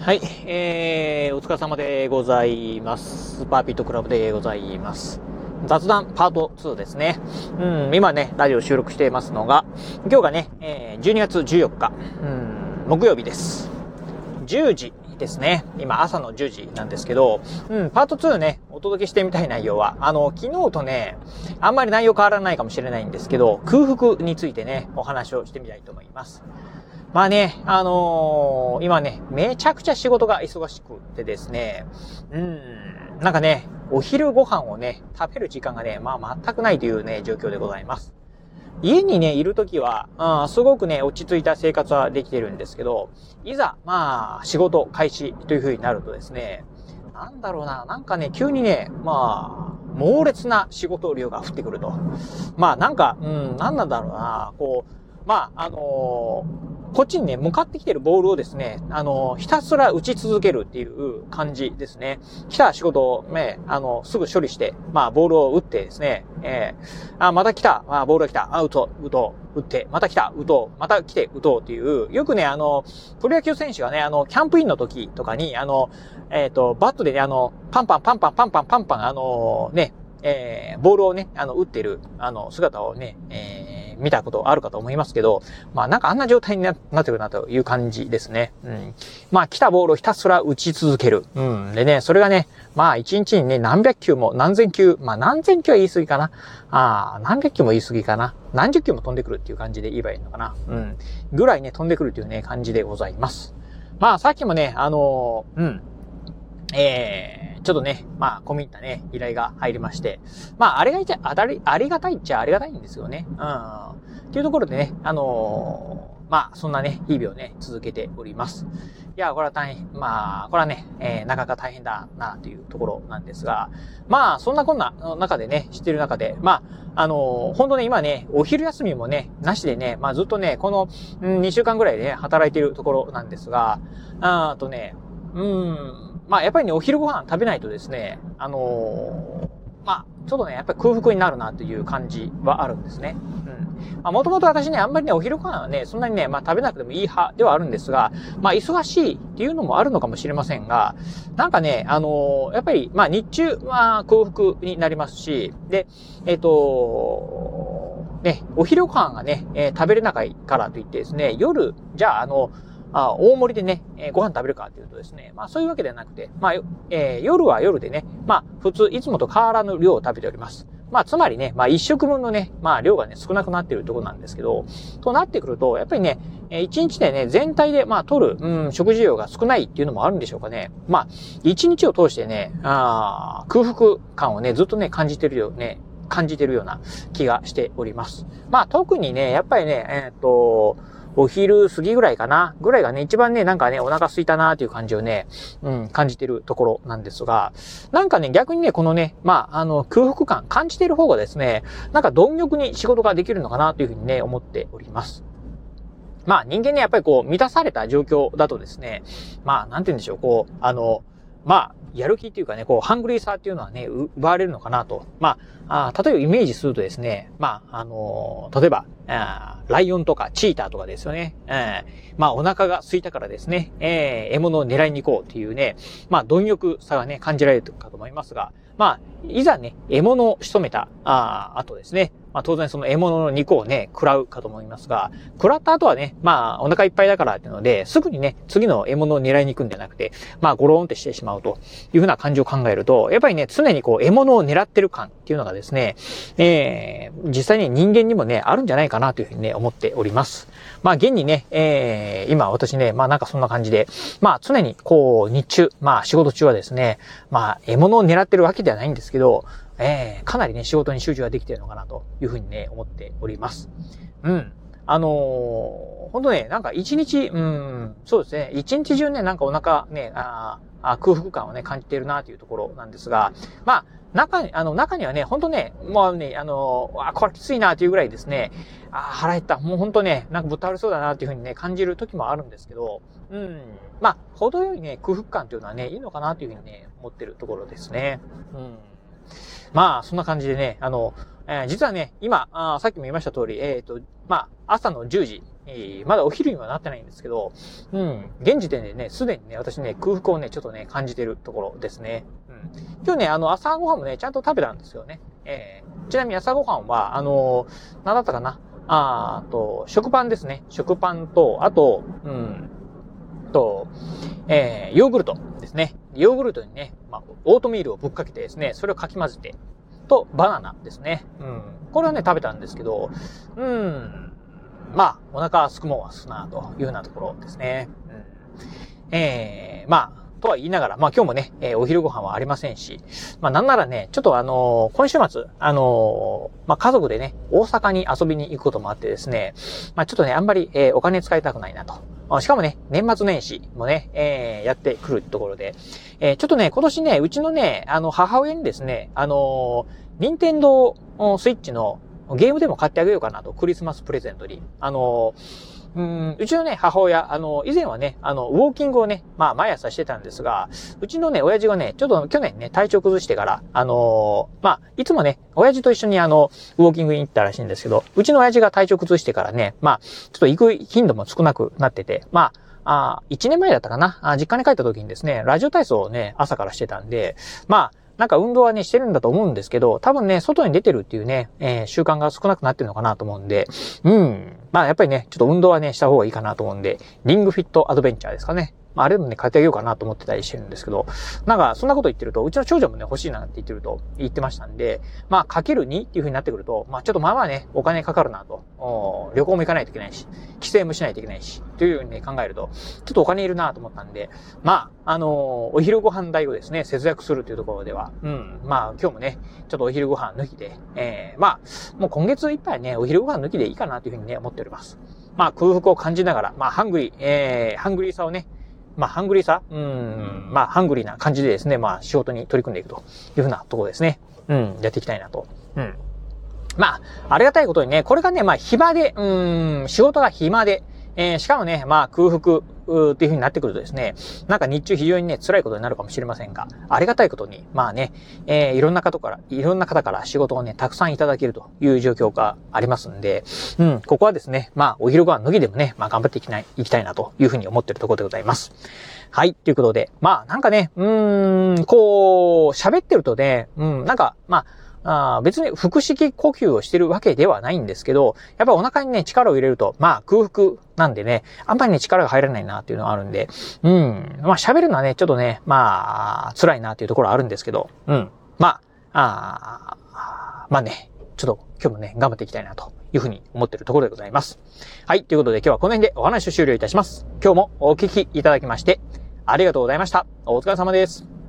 はい、えー、お疲れ様でございます。スーパーピットクラブでございます。雑談パート2ですね。うん、今ね、ラジオ収録していますのが、今日がね、えー、12月14日、うん、木曜日です。10時ですね。今朝の10時なんですけど、うん、パート2ね、お届けしてみたい内容は、あの、昨日とね、あんまり内容変わらないかもしれないんですけど、空腹についてね、お話をしてみたいと思います。まあね、あのー、今ね、めちゃくちゃ仕事が忙しくてですね、うん、なんかね、お昼ご飯をね、食べる時間がね、まあ全くないというね、状況でございます。家にね、いるときは、うん、すごくね、落ち着いた生活はできてるんですけど、いざ、まあ、仕事開始という風になるとですね、なんだろうな、なんかね、急にね、まあ、猛烈な仕事量が降ってくると。まあ、なんか、うん、なんなんだろうな、こう、まあ、あのーこっちにね、向かってきてるボールをですね、あの、ひたすら打ち続けるっていう感じですね。来た仕事をね、あの、すぐ処理して、まあ、ボールを打ってですね、えー、あ、また来た、あ、ボールが来た、アウト、打とう、打って、また来た、打とう、また来て、打とうっていう、よくね、あの、プロ野球選手がね、あの、キャンプインの時とかに、あの、えっ、ー、と、バットでね、あの、パンパンパンパンパンパンパンパン、あの、ね、えー、ボールをね、あの、打ってる、あの、姿をね、えー見たことあるかと思いますけど、まあなんかあんな状態になってくるなという感じですね。うん。まあ来たボールをひたすら打ち続ける。うん。でね、それがね、まあ一日にね、何百球も何千球、まあ何千球は言い過ぎかな。ああ、何百球も言い過ぎかな。何十球も飛んでくるっていう感じで言えばいいのかな。うん。ぐらいね、飛んでくるっていうね、感じでございます。まあさっきもね、あのー、うん。えー、ちょっとね、まあ、込み入ったね、依頼が入りまして、まあ、あれがいちゃ、あたり、ありがたいっちゃありがたいんですよね。うん。っていうところでね、あのー、まあ、そんなね、日々をね、続けております。いや、これは大変、まあ、これはね、えー、なかなか大変だな、というところなんですが、まあ、そんなこんな中でね、知ってる中で、まあ、あのー、本当ね、今ね、お昼休みもね、なしでね、まあ、ずっとね、この、うん、2週間ぐらいでね、働いてるところなんですが、あとね、うん、まあやっぱりね、お昼ご飯食べないとですね、あのー、まあ、ちょっとね、やっぱり空腹になるなという感じはあるんですね。うん。まあ、もともと私ね、あんまりね、お昼ご飯はね、そんなにね、まあ食べなくてもいい派ではあるんですが、まあ忙しいっていうのもあるのかもしれませんが、なんかね、あのー、やっぱり、まあ日中は空腹になりますし、で、えっ、ー、とね、お昼ご飯がね、えー、食べれなかいからといってですね、夜、じゃあ、あの、あ大盛りでね、えー、ご飯食べるかっていうとですね、まあそういうわけではなくて、まあ、えー、夜は夜でね、まあ普通、いつもと変わらぬ量を食べております。まあつまりね、まあ一食分のね、まあ量がね、少なくなっているところなんですけど、となってくると、やっぱりね、一日でね、全体で、まあ取る、うん、食事量が少ないっていうのもあるんでしょうかね。まあ、一日を通してね、あ空腹感をね、ずっとね、感じてるよね、感じてるような気がしております。まあ特にね、やっぱりね、えー、っと、お昼過ぎぐらいかな？ぐらいがね、一番ね、なんかね、お腹空いたなーっていう感じをね、うん、感じてるところなんですが、なんかね、逆にね、このね、まあ、あの、空腹感感じてる方がですね、なんか貪欲に仕事ができるのかなというふうにね、思っております。まあ人間ね、やっぱりこう、満たされた状況だとですね、まあ、なんて言うんでしょう、こう、あの、まあ、やる気っていうかね、こう、ハングリーさっていうのはね、奪われるのかなと。まあ、あ例えばイメージするとですね、まあ、あのー、例えば、あライオンとかチーターとかですよね。えー、まあ、お腹が空いたからですね、えー、獲物を狙いに行こうっていうね、まあ、貪欲さがね、感じられるかと思いますが、まあ、いざね、獲物を仕留めた、あ後ですね、まあ当然その獲物の肉をね、食らうかと思いますが、食らった後はね、まあお腹いっぱいだからっていうので、すぐにね、次の獲物を狙いに行くんじゃなくて、まあゴローンってしてしまうというふうな感じを考えると、やっぱりね、常にこう獲物を狙ってる感っていうのがですね、えー、実際に人間にもね、あるんじゃないかなというふうにね、思っております。まあ現にね、えー、今私ね、まあなんかそんな感じで、まあ常にこう日中、まあ仕事中はですね、まあ獲物を狙ってるわけではないんですけど、えー、かなりね、仕事に集中ができてるのかなというふうにね、思っております。うん。あのー、ほんとね、なんか一日、うん、そうですね、一日中ね、なんかお腹ね、ああ空腹感をね、感じているなというところなんですが、まあ、中に、あの、中にはね、ほんとね、もうね、あの、あ、これきついなというぐらいですね、あ、腹減った、もうほんとね、なんかぶっ倒れそうだなというふうにね、感じる時もあるんですけど、うん、まあ、程よいね、空腹感というのはね、いいのかなというふうにね、思ってるところですね。うん。まあ、そんな感じでね、あの、えー、実はね、今あ、さっきも言いました通り、えっ、ー、と、まあ、朝の10時、まだお昼にはなってないんですけど、うん、現時点でね、すでにね、私ね、空腹をね、ちょっとね、感じてるところですね。うん。今日ね、あの、朝ごはんもね、ちゃんと食べたんですよね。えー、ちなみに朝ごはんは、あのー、なんだったかな？あと、食パンですね。食パンと、あと、うん、と、えー、ヨーグルトですね。ヨーグルトにね、まあ、オートミールをぶっかけてですね、それをかき混ぜて、と、バナナですね。うん。これはね、食べたんですけど、うん。まあ、お腹すくもんはすな、というようなところですね。うん。えー、まあ、とは言いながら、まあ今日もね、えー、お昼ご飯はありませんし、まあなんならね、ちょっとあのー、今週末、あのー、まあ家族でね、大阪に遊びに行くこともあってですね、まあちょっとね、あんまり、えー、お金使いたくないなと。しかもね、年末年始もね、えー、やってくるところで、えー、ちょっとね、今年ね、うちのね、あの、母親にですね、あのー、任天堂スイッチのゲームでも買ってあげようかなと、クリスマスプレゼントに。あのーうん、うちのね、母親、あの、以前はね、あの、ウォーキングをね、まあ、毎朝してたんですが、うちのね、親父がね、ちょっと去年ね、体調崩してから、あの、まあ、いつもね、親父と一緒にあの、ウォーキングに行ったらしいんですけど、うちの親父が体調崩してからね、まあ、ちょっと行く頻度も少なくなってて、まあ、あ1年前だったかな？あ、実家に帰った時にですね、ラジオ体操をね、朝からしてたんで、まあ、なんか運動はね、してるんだと思うんですけど、多分ね、外に出てるっていうね、えー、習慣が少なくなってるのかなと思うんで、うん。まあやっぱりね、ちょっと運動はね、した方がいいかなと思うんで、リングフィットアドベンチャーですかね。まあ、あれもね、買ってあげようかなと思ってたりしてるんですけど、なんか、そんなこと言ってると、うちの長女もね、欲しいなって言ってると言ってましたんで、まあ、かける2っていう風になってくると、まあ、ちょっとまあまあね、お金かかるなと。旅行も行かないといけないし、帰省もしないといけないし、というふうにね、考えると、ちょっとお金いるなと思ったんで、まあ、あのー、お昼ご飯代をですね、節約するというところでは、うん、まあ、今日もね、ちょっとお昼ご飯抜きで、えー、まあ、もう今月いっぱいね、お昼ご飯抜きでいいかなというふうにね、思っております。まあ、空腹を感じながら、まあ、ハングリー、えー、ハングリーさをね、まあ、ハングリーさうん、まあ、ハングリーな感じでですね、まあ、仕事に取り組んでいくというふうなところですね。うん、やっていきたいなと。うん。まあ、ありがたいことにね、これがね、まあ、暇で、うん、仕事が暇で、えー、しかもね、まあ空腹っていう風になってくるとですね、なんか日中非常にね、辛いことになるかもしれませんが、ありがたいことに、まあね、えー、いろんな方から、いろんな方から仕事をね、たくさんいただけるという状況がありますんで、うん、ここはですね、まあお昼ご飯脱ぎでもね、まあ頑張っていきない、いきたいなという風に思ってるところでございます。はい、ということで、まあなんかね、うーん、こう、喋ってるとね、うん、なんか、まあ、あ別に腹式呼吸をしてるわけではないんですけど、やっぱお腹にね、力を入れると、まあ空腹なんでね、あんまりね、力が入らないなっていうのがあるんで、うん。まあ喋るのはね、ちょっとね、まあ、辛いなっていうところはあるんですけど、うん。まあ、あまあね、ちょっと今日もね、頑張っていきたいなというふうに思ってるところでございます。はい。ということで今日はこの辺でお話を終了いたします。今日もお聞きいただきまして、ありがとうございました。お疲れ様です。